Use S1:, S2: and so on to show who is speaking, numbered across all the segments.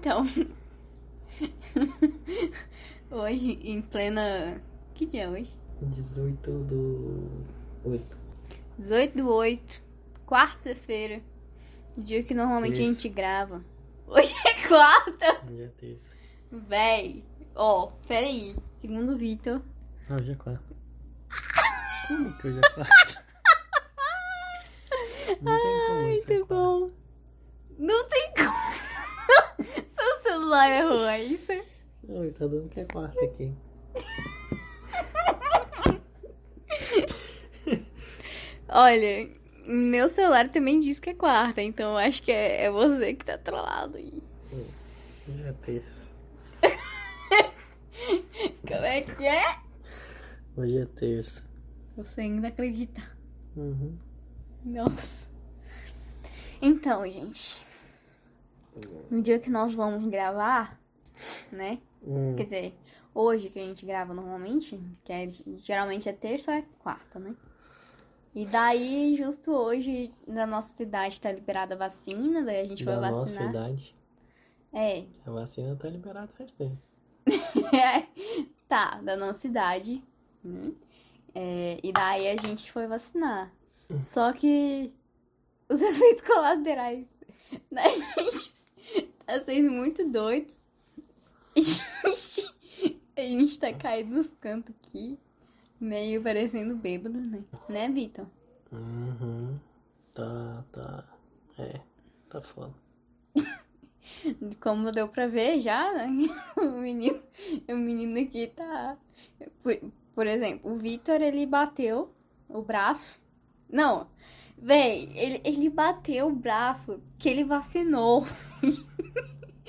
S1: Então. hoje, em plena. Que dia é hoje?
S2: 18 do 8.
S1: 18 do 8, quarta-feira. Dia que normalmente a
S2: Isso.
S1: gente grava. Hoje é quarta!
S2: Hoje é terça.
S1: Véi. Ó, peraí. Segundo o Vitor.
S2: Ah, hoje é quarta. Como que hoje é quarta? Não tem como
S1: Ai, que
S2: quarta.
S1: bom. Não tem como. Seu celular errou, é isso?
S2: Oi, tá dando que é quarta aqui.
S1: Olha, meu celular também diz que é quarta, então eu acho que é, é você que tá trollado aí.
S2: Hoje é terça.
S1: Como é que é?
S2: Hoje é terça.
S1: Você ainda acredita.
S2: Uhum.
S1: Nossa. Então, gente. No dia que nós vamos gravar, né?
S2: Hum,
S1: Quer dizer, hoje que a gente grava normalmente, que é, geralmente é terça ou é quarta, né? E daí, justo hoje, na nossa cidade tá liberada a vacina, daí a gente
S2: da
S1: vai
S2: nossa
S1: vacinar.
S2: idade.
S1: É,
S2: A vacina tá liberada faz tempo.
S1: tá, da nossa idade. né? É, e daí a gente foi vacinar. Só que os efeitos colaterais da gente tá sendo muito doido. Gente, a gente tá caindo nos cantos aqui, meio parecendo bêbado, né? Né, Vitor?
S2: Uhum. Tá, tá. É, tá foda.
S1: Como deu pra ver já, né? O menino, o menino aqui tá. Por, por exemplo, o Vitor, ele bateu o braço. Não, véi, ele, ele bateu o braço que ele vacinou.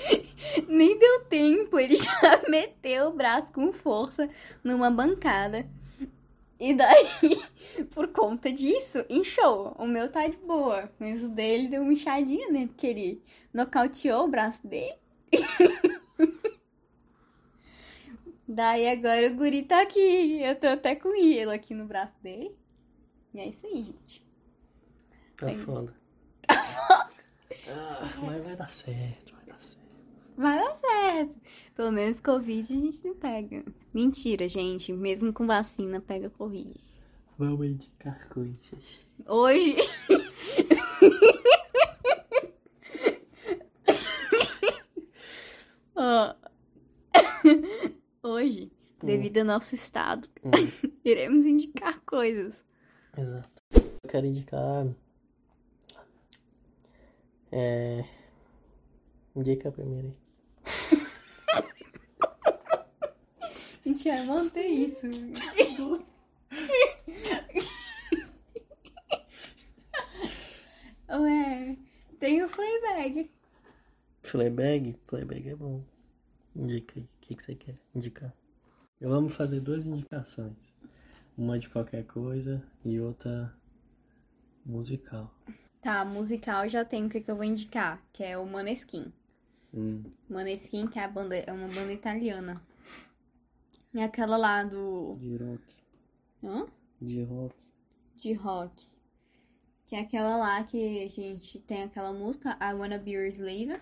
S1: Nem deu tempo, ele já meteu o braço com força numa bancada. E daí, por conta disso, inchou. O meu tá de boa, mas o dele deu uma inchadinha, né? Porque ele nocauteou o braço dele. Daí agora o guri tá aqui. Eu tô até com gelo aqui no braço dele. E é isso aí, gente.
S2: Tá
S1: Aí.
S2: foda. Ah, mas vai dar certo, vai dar certo.
S1: Vai dar certo. Pelo menos Covid a gente não pega. Mentira, gente. Mesmo com vacina, pega Covid.
S2: Vamos indicar coisas.
S1: Hoje. Ó. Hoje, devido ao nosso estado,
S2: Hum,
S1: iremos indicar coisas.
S2: exato. Eu quero indicar. É. Indica primeiro aí.
S1: A gente vai manter isso. Ué, tem o Fleabag.
S2: Fleabag? Fleabag é bom. Indica aí. O que, que você quer indicar? Eu vamos fazer duas indicações. Uma de qualquer coisa e outra musical.
S1: Tá, musical já tem o que, que eu vou indicar, que é o Maneskin.
S2: Hum,
S1: Maneskin, que é, a banda, é uma banda italiana. E aquela lá do.
S2: de rock.
S1: Hã?
S2: De rock.
S1: De rock. Que é aquela lá que a gente tem aquela música, I Wanna Be Your Slave.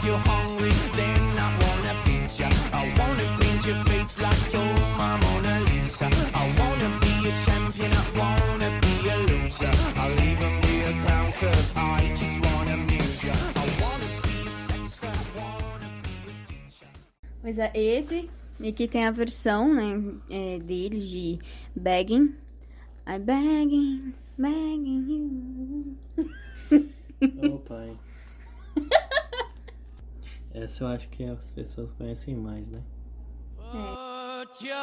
S3: you hungry, then I wanna feed ya. I wanna paint your face like you're my Mona Lisa. I wanna be a champion, I wanna be a loser. I'll even be a clown, cause I just wanna amuse ya. I wanna be a sexter, I wanna be a teacher.
S1: Mas é esse. E aqui tem a versão, né, é, deles de Begging. I begging, begging you.
S2: Ô pai. Essa eu acho que as pessoas conhecem mais, né?
S3: Put your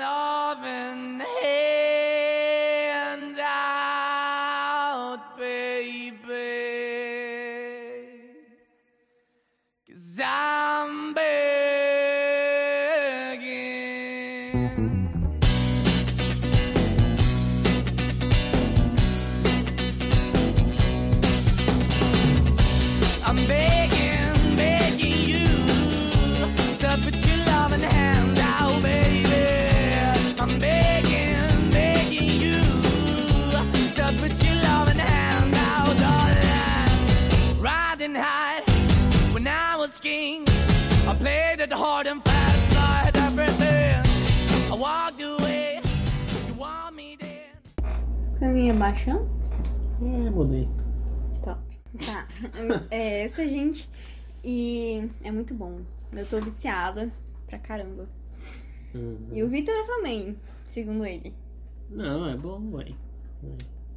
S3: loving hand out, baby. Cause I'm begging. Was king, I played it hard and fast, 'cause I had everything. I walked away, you want me there.
S1: Caminha baixando?
S2: É, mudei.
S1: Top. Tá. É essa, gente. E é muito bom. Eu tô viciada pra caramba.
S2: Uhum.
S1: E o Vitor também, segundo ele.
S2: Não, é bom, ué.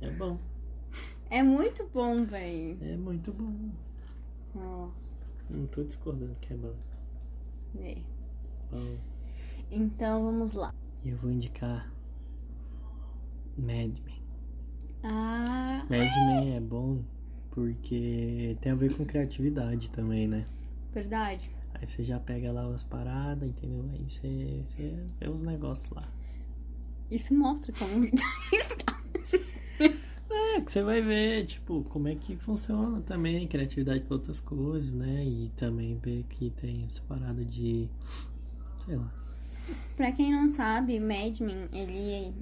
S2: É bom.
S1: É muito bom, velho.
S2: É muito bom.
S1: Nossa.
S2: Não tô discordando que é bom.
S1: É.
S2: Bom.
S1: Então vamos lá.
S2: Eu vou indicar Mad Men.
S1: Ah,
S2: Mad Men é bom porque tem a ver com criatividade também, né?
S1: verdade.
S2: Aí você já pega lá as paradas, entendeu? Aí você, você vê os negócios lá.
S1: Isso mostra como está.
S2: É, que você vai ver, tipo, como é que funciona também, criatividade para outras coisas, né? E também ver que tem essa parada de. Sei lá.
S1: Pra quem não sabe, Mad Men, ele.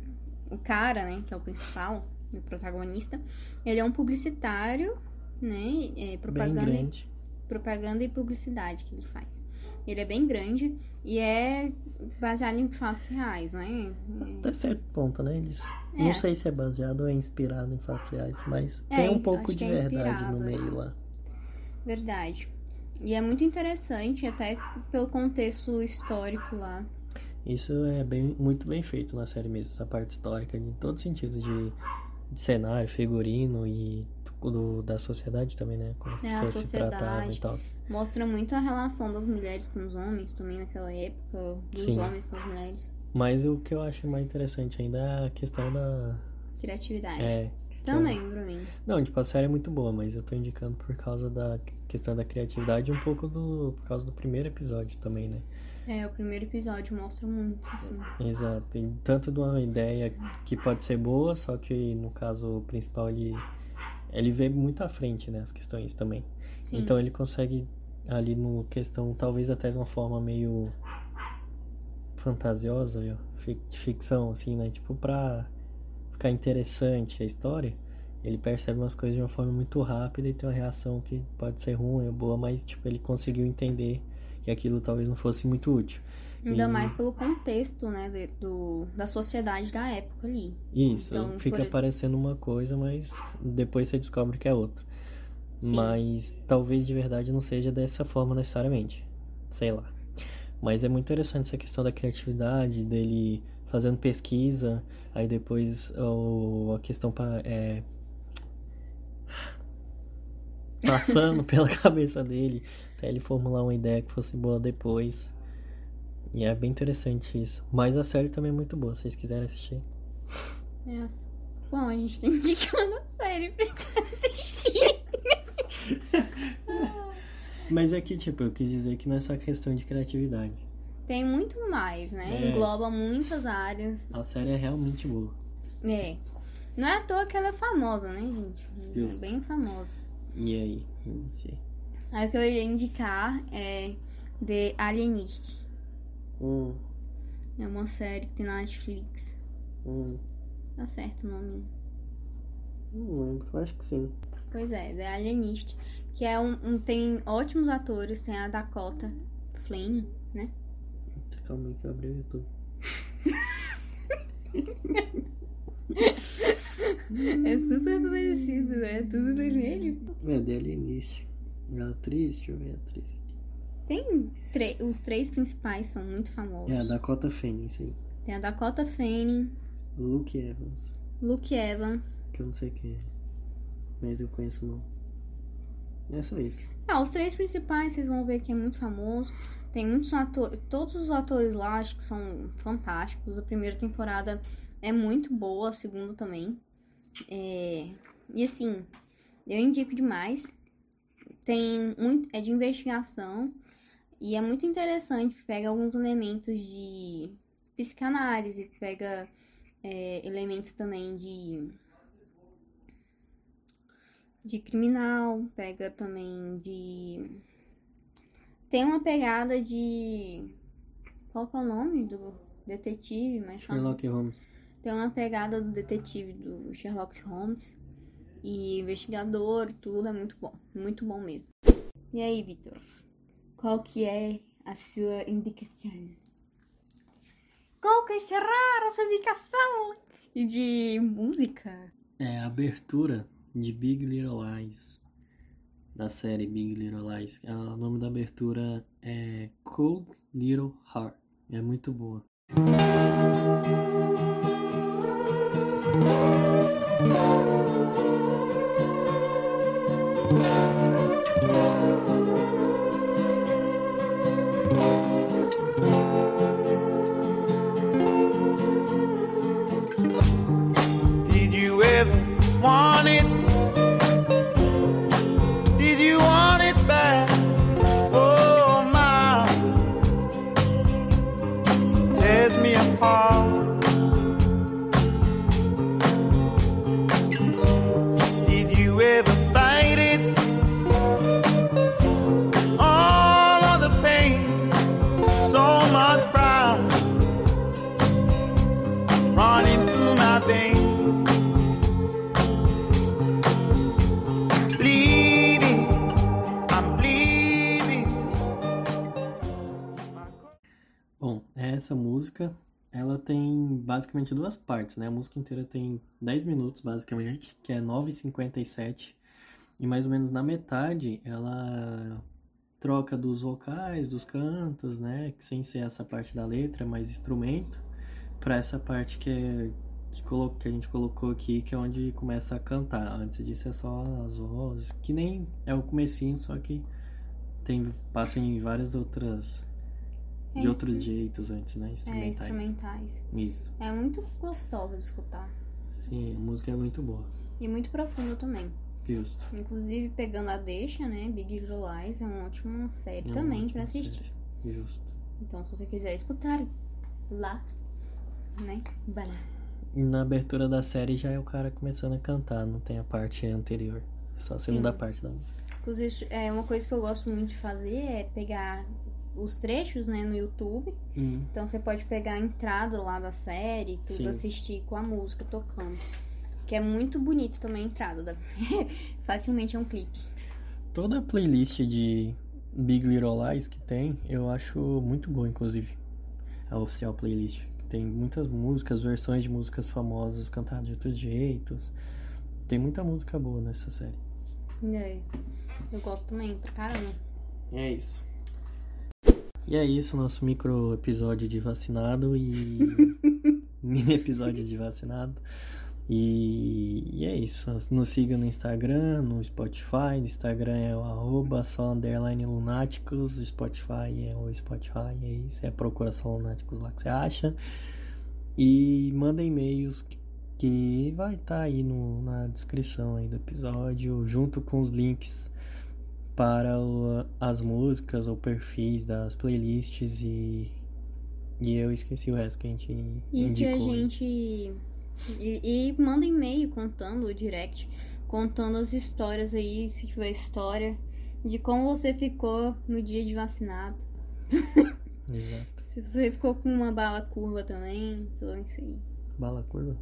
S1: O cara, né, que é o principal, o protagonista, ele é um publicitário, né? É, propaganda, propaganda e publicidade que ele faz. Ele é bem grande e é baseado em fatos reais, né?
S2: Até certo ponto, né? Eles.
S1: É.
S2: Não sei se é baseado ou é inspirado em fatos reais, mas
S1: É,
S2: tem um pouco
S1: acho
S2: de
S1: é
S2: verdade no meio lá.
S1: Verdade. E é muito interessante, até pelo contexto histórico lá.
S2: Isso é bem, muito bem feito na série mesmo, essa parte histórica, em todo sentido de, de cenário, figurino e do, da sociedade também, né? Como as
S1: É,
S2: pessoas se tratavam e tal.
S1: Mostra muito a relação das mulheres com os homens também naquela época, dos
S2: Sim.
S1: homens com as mulheres.
S2: Mas o que eu acho mais interessante ainda é a questão da.
S1: Criatividade.
S2: É.
S1: Também, pra mim.
S2: Não, tipo, a série é muito boa, mas eu tô indicando por causa da questão da criatividade e um pouco do. por causa do primeiro episódio também, né?
S1: É, o primeiro episódio mostra muito, assim.
S2: Exato. E tanto de uma ideia que pode ser boa, só que no caso principal ele. Ele vê muito à frente, né? As questões também.
S1: Sim.
S2: Então ele consegue ali no questão, talvez até de uma forma meio fantasiosa, de ficção, assim, né? Tipo, pra ficar interessante a história, ele percebe umas coisas de uma forma muito rápida e tem uma reação que pode ser ruim ou boa, mas tipo, ele conseguiu entender que aquilo talvez não fosse muito útil.
S1: Ainda
S2: e-
S1: mais pelo contexto, né, do, da sociedade da época ali.
S2: Isso,
S1: Então,
S2: fica
S1: por-
S2: parecendo uma coisa, mas depois você descobre que é outra.
S1: Sim.
S2: Mas talvez de verdade não seja dessa forma necessariamente. Sei lá. Mas é muito interessante essa questão da criatividade, dele fazendo pesquisa, aí depois o, a questão pa- é, passando pela cabeça dele, até ele formular uma ideia que fosse boa depois. E é bem interessante isso. Mas a série também é muito boa, se vocês quiserem assistir.
S1: É assim. Bom, a gente tá indicando a série pra assistir.
S2: Mas é que, tipo, eu quis dizer que não é só questão de criatividade.
S1: Tem muito mais, né?
S2: É.
S1: Engloba muitas áreas.
S2: A série é realmente boa.
S1: É. Não é à toa que ela é famosa, né, gente?
S2: Justo.
S1: É bem famosa.
S2: E aí? Não sei.
S1: Aí o que eu iria indicar é The Alienist.
S2: Hum,
S1: É uma série que tem na Netflix.
S2: hum,
S1: Tá certo o nome.
S2: não lembro, eu acho que sim.
S1: Pois é, The Alienist. Que é um, um- Tem ótimos atores. Tem a Dakota Flane, né?
S2: Calma aí que eu abri o YouTube.
S1: É super parecido, né? Tudo vermelho.
S2: É, The Alienist. A atriz, deixa eu ver a atriz.
S1: Tem os três principais são muito famosos.
S2: É, a Dakota Fanning, isso aí.
S1: Tem a Dakota Fanning,
S2: Luke Evans,
S1: Luke Evans.
S2: que eu não sei quem é. Mas eu conheço não. É só isso.
S1: Ah, os três principais vocês vão ver que é muito famoso. Tem muitos atores, todos os atores lá acho que são fantásticos. A primeira temporada é muito boa, a segunda também. É, E assim, eu indico demais. Tem muito, é de investigação, E é muito interessante, pega alguns elementos de psicanálise, pega é, elementos também de de criminal, pega também de tem uma pegada de qual que é o nome do detetive, mas
S2: Sherlock Holmes.
S1: tem uma pegada do detetive do Sherlock Holmes e investigador, tudo é muito bom, muito bom mesmo. E aí, Vitor? Qual que é a sua indicação? Qual que será a sua indicação? E de música?
S2: É a abertura de Big Little Lies. Da série Big Little Lies. Ah, O nome da abertura é Cold Little Heart. É muito boa. Essa música, ela tem basicamente duas partes, né? A música inteira tem 10 minutos, basicamente, que é 9h57. E mais ou menos na metade, ela troca dos vocais, dos cantos, né? Sem ser essa parte da letra, mais instrumento, para essa parte que, é, que, colo- que a gente colocou aqui, que é onde começa a cantar. Antes disso é só as vozes, que nem é o comecinho, só que tem, passa em várias outras
S1: É
S2: de outros
S1: instru-
S2: jeitos antes, né?
S1: É,
S2: Instrumentais.
S1: instrumentais.
S2: Isso.
S1: É muito gostoso de escutar.
S2: Sim, a música é muito boa.
S1: E muito profundo também.
S2: Justo.
S1: Inclusive, pegando a deixa, né? Big Little Lies é uma ótima série
S2: É
S1: também pra assistir.
S2: série. Justo.
S1: Então, se você quiser escutar lá, né? Vai lá.
S2: Na abertura da série já é o cara começando a cantar, não tem a parte anterior. É só a segunda
S1: Sim.
S2: parte da música.
S1: Inclusive, é, uma coisa que eu gosto muito de fazer é pegar os trechos, né, no YouTube.
S2: Hum,
S1: Então, você pode pegar a entrada lá da série, tudo
S2: Sim.
S1: assistir com a música tocando. Que é muito bonito também a entrada. Da... Facilmente é um clipe.
S2: Toda a playlist de Big Little Lies que tem, eu acho muito boa, inclusive. A oficial playlist. Tem muitas músicas, versões de músicas famosas cantadas de outros jeitos. Tem muita música boa nessa série.
S1: É, eu gosto também, pra caramba.
S2: É isso. E é isso, nosso micro episódio de vacinado e mini episódio de vacinado. E, e é isso. Nos siga no Instagram, no Spotify. No Instagram é o arroba só underline lunáticos. Spotify é o Spotify, é isso. É procura só lunáticos lá que você acha. E manda e-mails que, que vai estar aí no, na descrição aí do episódio, junto com os links para o- as músicas ou perfis das playlists e, e eu esqueci o resto que a gente
S1: E se a
S2: indicou.
S1: gente. E, e manda e-mail contando o direct, contando as histórias aí, se tiver história, de como você ficou no dia de vacinado.
S2: Exato.
S1: Se você ficou com uma bala curva também, só isso aí.
S2: Bala curva?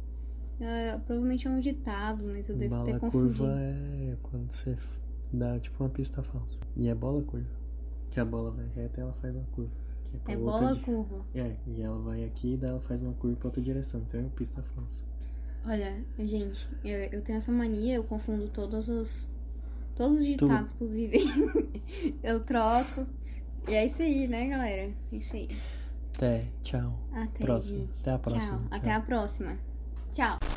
S1: É, provavelmente é um ditado, mas eu devo
S2: Bala
S1: ter confundido.
S2: curva é quando você dá tipo uma pista falsa. E é bola curva. Que a bola vai reta e ela faz uma curva.
S1: É
S2: outra
S1: bola
S2: di-
S1: curva.
S2: É, e ela vai aqui e daí ela faz uma curva pra outra direção. Então é pista falsa.
S1: Olha, gente, eu, eu tenho essa mania, eu confundo todos os. Todos os ditados possíveis. eu troco. E é isso aí, né, galera? É isso aí.
S2: Até, tchau.
S1: Até,
S2: Próximo.
S1: gente.
S2: Até a próxima.
S1: Tchau.
S2: Tchau.
S1: Até a próxima. Tchau.